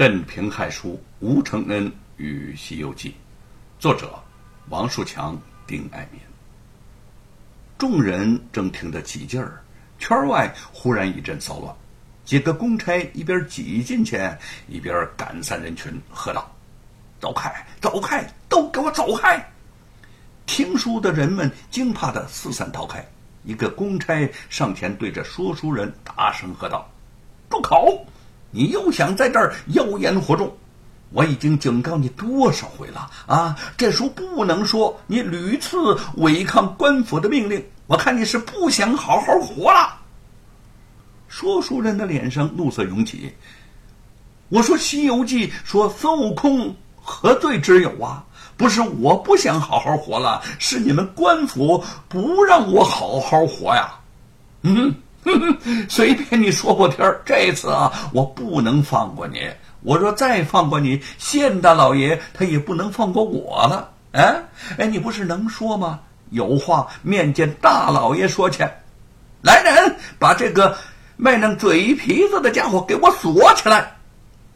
镇平害书吴承恩与《西游记》，作者王树强、丁爱民。众人正听得起劲儿，圈外忽然一阵骚乱，几个公差一边挤进去，一边赶散人群，喝道：“走开，走开，都给我走开！”听书的人们惊怕的四散逃开。一个公差上前对着说书人大声喝道：“住口！”你又想在这儿妖言惑众？我已经警告你多少回了啊！这书不能说，你屡次违抗官府的命令，我看你是不想好好活了。说书人的脸上怒色涌起。我说《西游记》说孙悟空何罪之有啊？不是我不想好好活了，是你们官府不让我好好活呀！嗯。哼哼，随便你说破天儿，这次啊，我不能放过你。我若再放过你，县大老爷他也不能放过我了。哎，哎，你不是能说吗？有话面见大老爷说去。来人，把这个卖弄嘴皮子的家伙给我锁起来。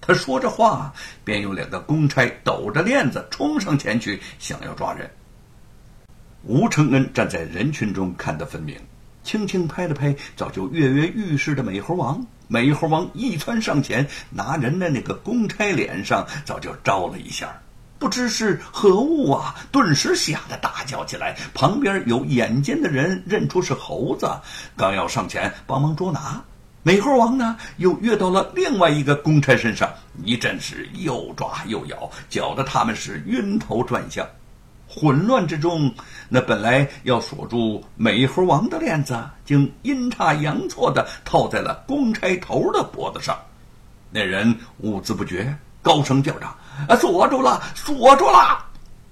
他说着话，便有两个公差抖着链子冲上前去，想要抓人。吴承恩站在人群中，看得分明。轻轻拍了拍早就跃跃欲试的美猴王，美猴王一窜上前，拿人的那个公差脸上早就招了一下，不知是何物啊！顿时吓得大叫起来。旁边有眼尖的人认出是猴子，刚要上前帮忙捉拿，美猴王呢又跃到了另外一个公差身上，一阵是又抓又咬，搅得他们是晕头转向。混乱之中，那本来要锁住美猴王的链子，竟阴差阳错的套在了公差头的脖子上。那人兀自不觉，高声叫着：“啊，锁住了，锁住了！”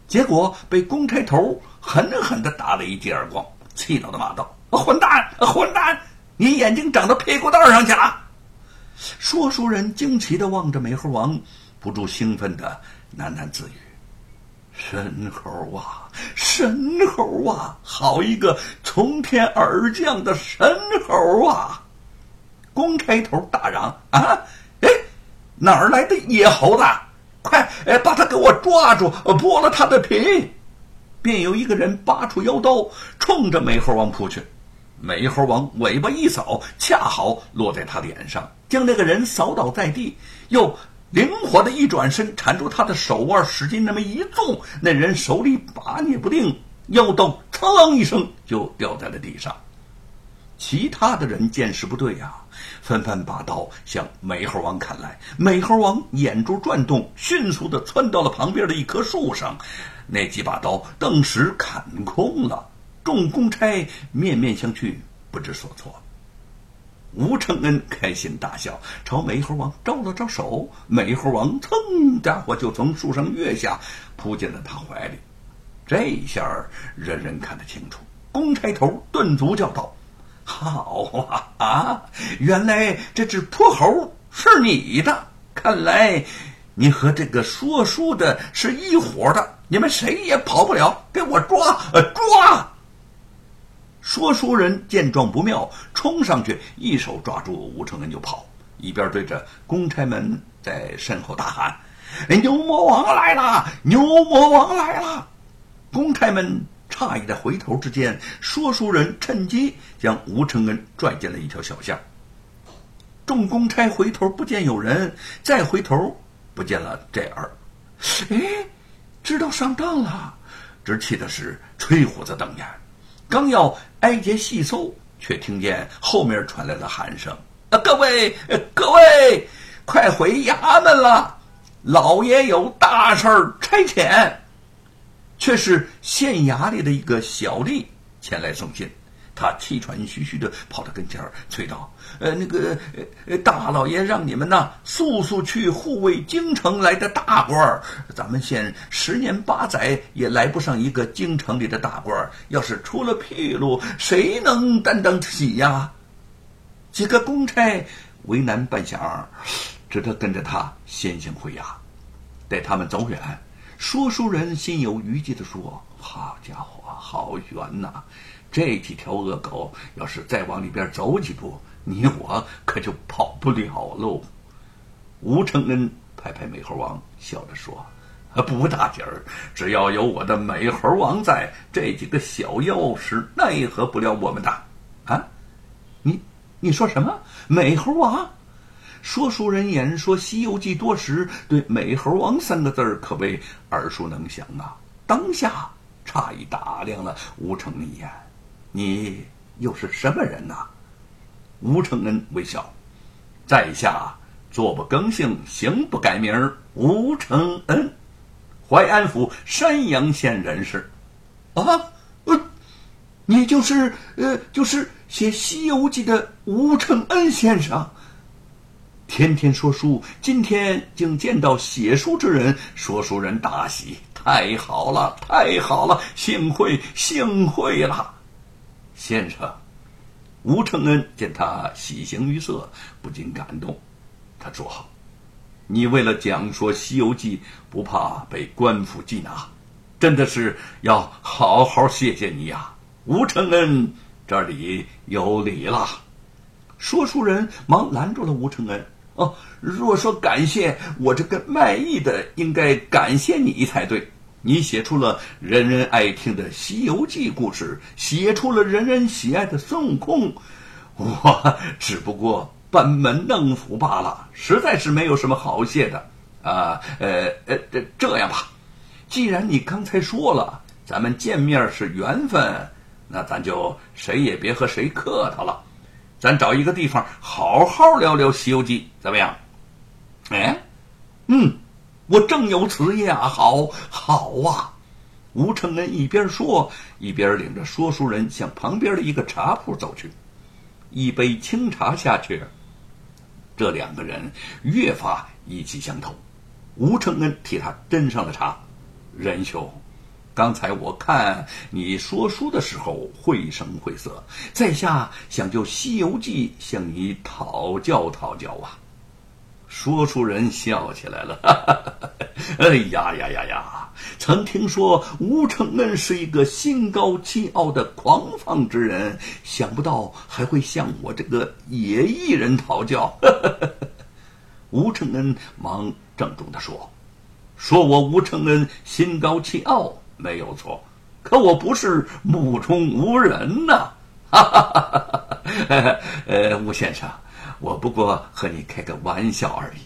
结果被公差头狠狠的打了一记耳光，气恼的骂道：“混蛋，混蛋！你眼睛长到屁股蛋上去了！”说书人惊奇的望着美猴王，不住兴奋的喃喃自语。神猴啊，神猴啊，好一个从天而降的神猴啊！公开头大嚷：“啊，哎，哪儿来的野猴子？快，哎，把他给我抓住，剥了他的皮！”便有一个人拔出腰刀，冲着美猴王扑去。美猴王尾巴一扫，恰好落在他脸上，将那个人扫倒在地，又。灵活的一转身，缠住他的手腕，使劲那么一纵，那人手里把捏不定，腰刀“噌”一声就掉在了地上。其他的人见势不对呀，纷纷把刀向美猴王砍来。美猴王眼珠转动，迅速的窜到了旁边的一棵树上，那几把刀顿时砍空了。众公差面面相觑，不知所措。吴承恩开心大笑，朝美猴王招了招手。美猴王噌，家伙就从树上跃下，扑进了他怀里。这一下人人看得清楚，公差头顿足叫道：“好啊啊！原来这只泼猴是你的！看来你和这个说书的是一伙的，你们谁也跑不了！给我抓！抓！”说书人见状不妙，冲上去一手抓住吴承恩就跑，一边对着公差们在身后大喊：“牛魔王来了！牛魔王来了！”公差们诧异的回头之间，说书人趁机将吴承恩拽进了一条小巷。众公差回头不见有人，再回头不见了这儿，哎，知道上当了，只气的是吹胡子瞪眼。刚要挨街细搜，却听见后面传来了喊声：“啊，各位，各位，快回衙门了！老爷有大事儿差遣。”却是县衙里的一个小吏前来送信。他气喘吁吁的跑到跟前儿，催道：“呃，那个，呃，大老爷让你们呐，速速去护卫京城来的大官儿。咱们县十年八载也来不上一个京城里的大官儿，要是出了纰漏，谁能担当得起呀？”几个公差为难半晌，只得跟着他先行回衙。待他们走远，说书人心有余悸的说：“好家伙，好悬呐！”这几条恶狗要是再往里边走几步，你我可就跑不了喽。吴承恩拍拍美猴王，笑着说：“不大劲儿，只要有我的美猴王在，这几个小妖是奈何不了我们的。”啊，你你说什么？美猴王？说书人言说《西游记》多时，对“美猴王”三个字儿可谓耳熟能详啊。当下诧异打量了吴承恩一眼：“你又是什么人呐？”吴承恩微笑：“在下坐不更姓，行不改名，吴承恩，淮安府山阳县人士。”啊，你就是呃，就是写《西游记》的吴承恩先生。天天说书，今天竟见到写书之人，说书人大喜，太好了，太好了，幸会，幸会了，先生。吴承恩见他喜形于色，不禁感动。他说：“你为了讲说《西游记》，不怕被官府缉拿，真的是要好好谢谢你呀！”吴承恩，这里有礼了。说书人忙拦住了吴承恩。哦，若说感谢我这个卖艺的，应该感谢你才对。你写出了人人爱听的《西游记》故事，写出了人人喜爱的孙悟空，我只不过班门弄斧罢了，实在是没有什么好谢的。啊，呃呃，这这样吧，既然你刚才说了咱们见面是缘分，那咱就谁也别和谁客套了。咱找一个地方好好聊聊《西游记》，怎么样？哎，嗯，我正有此意啊！好，好啊！吴承恩一边说，一边领着说书人向旁边的一个茶铺走去。一杯清茶下去，这两个人越发意气相投。吴承恩替他斟上了茶，仁兄。刚才我看你说书的时候绘声绘色，在下想就《西游记》向你讨教讨教啊！说书人笑起来了，哈哈哈哈哎呀呀呀呀！曾听说吴承恩是一个心高气傲的狂放之人，想不到还会向我这个野艺人讨教。吴承恩忙郑重地说：“说我吴承恩心高气傲。”没有错，可我不是目中无人呐！哈哈哈哈 呃，吴先生，我不过和你开个玩笑而已。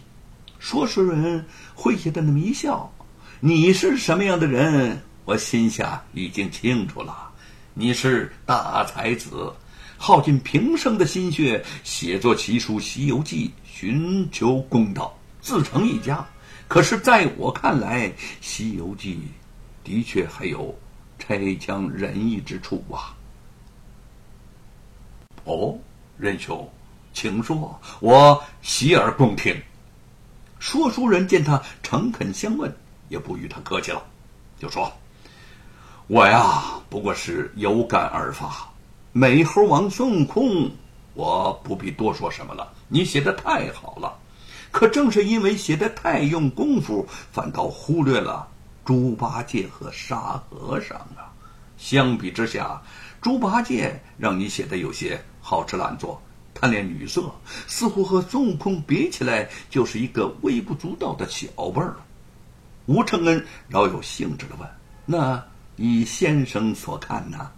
说书人诙谐的那么一笑，你是什么样的人，我心下已经清楚了。你是大才子，耗尽平生的心血写作奇书《西游记》，寻求公道，自成一家。可是，在我看来，《西游记》。的确还有差强人意之处啊！哦，仁兄，请说，我洗耳恭听。说书人见他诚恳相问，也不与他客气了，就说：“我呀，不过是有感而发。美猴王孙悟空，我不必多说什么了。你写的太好了，可正是因为写的太用功夫，反倒忽略了。”猪八戒和沙和尚啊，相比之下，猪八戒让你写的有些好吃懒做、贪恋女色，似乎和孙悟空比起来就是一个微不足道的小辈儿。吴承恩饶有兴致的问：“那以先生所看呢？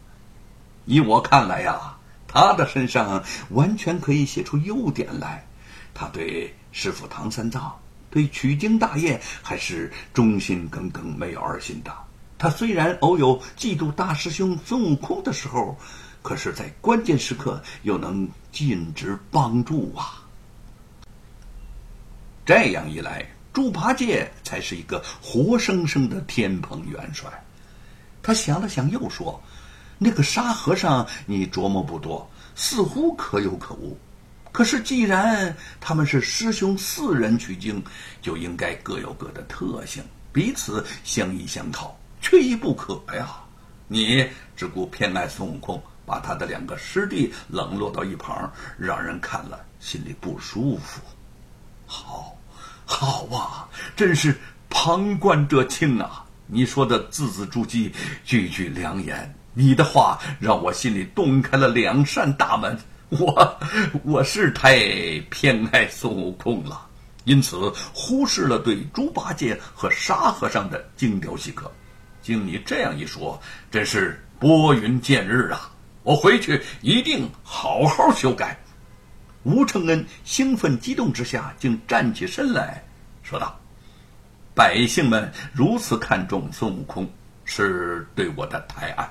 以我看来呀，他的身上完全可以写出优点来。他对师傅唐三藏。”对取经大业还是忠心耿耿，没有二心的。他虽然偶有嫉妒大师兄孙悟空的时候，可是，在关键时刻又能尽职帮助啊。这样一来，猪八戒才是一个活生生的天蓬元帅。他想了想，又说：“那个沙和尚，你琢磨不多，似乎可有可无。”可是，既然他们是师兄四人取经，就应该各有各的特性，彼此相依相靠，缺一不可呀。你只顾偏爱孙悟空，把他的两个师弟冷落到一旁，让人看了心里不舒服。好，好啊，真是旁观者清啊！你说的字字珠玑，句句良言，你的话让我心里洞开了两扇大门。我我是太偏爱孙悟空了，因此忽视了对猪八戒和沙和尚的精雕细刻。经你这样一说，真是拨云见日啊！我回去一定好好修改。吴承恩兴奋激动之下，竟站起身来说道：“百姓们如此看重孙悟空，是对我的抬爱。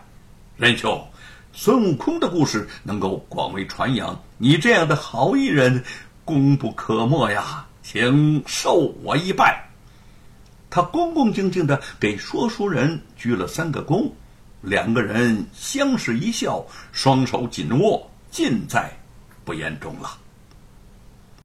仁兄，孙悟空的故事能够广为传扬，你这样的好艺人，功不可没呀！请受我一拜。”他恭恭敬敬地给说书人鞠了三个躬，两个人相视一笑，双手紧握，尽在不言中了。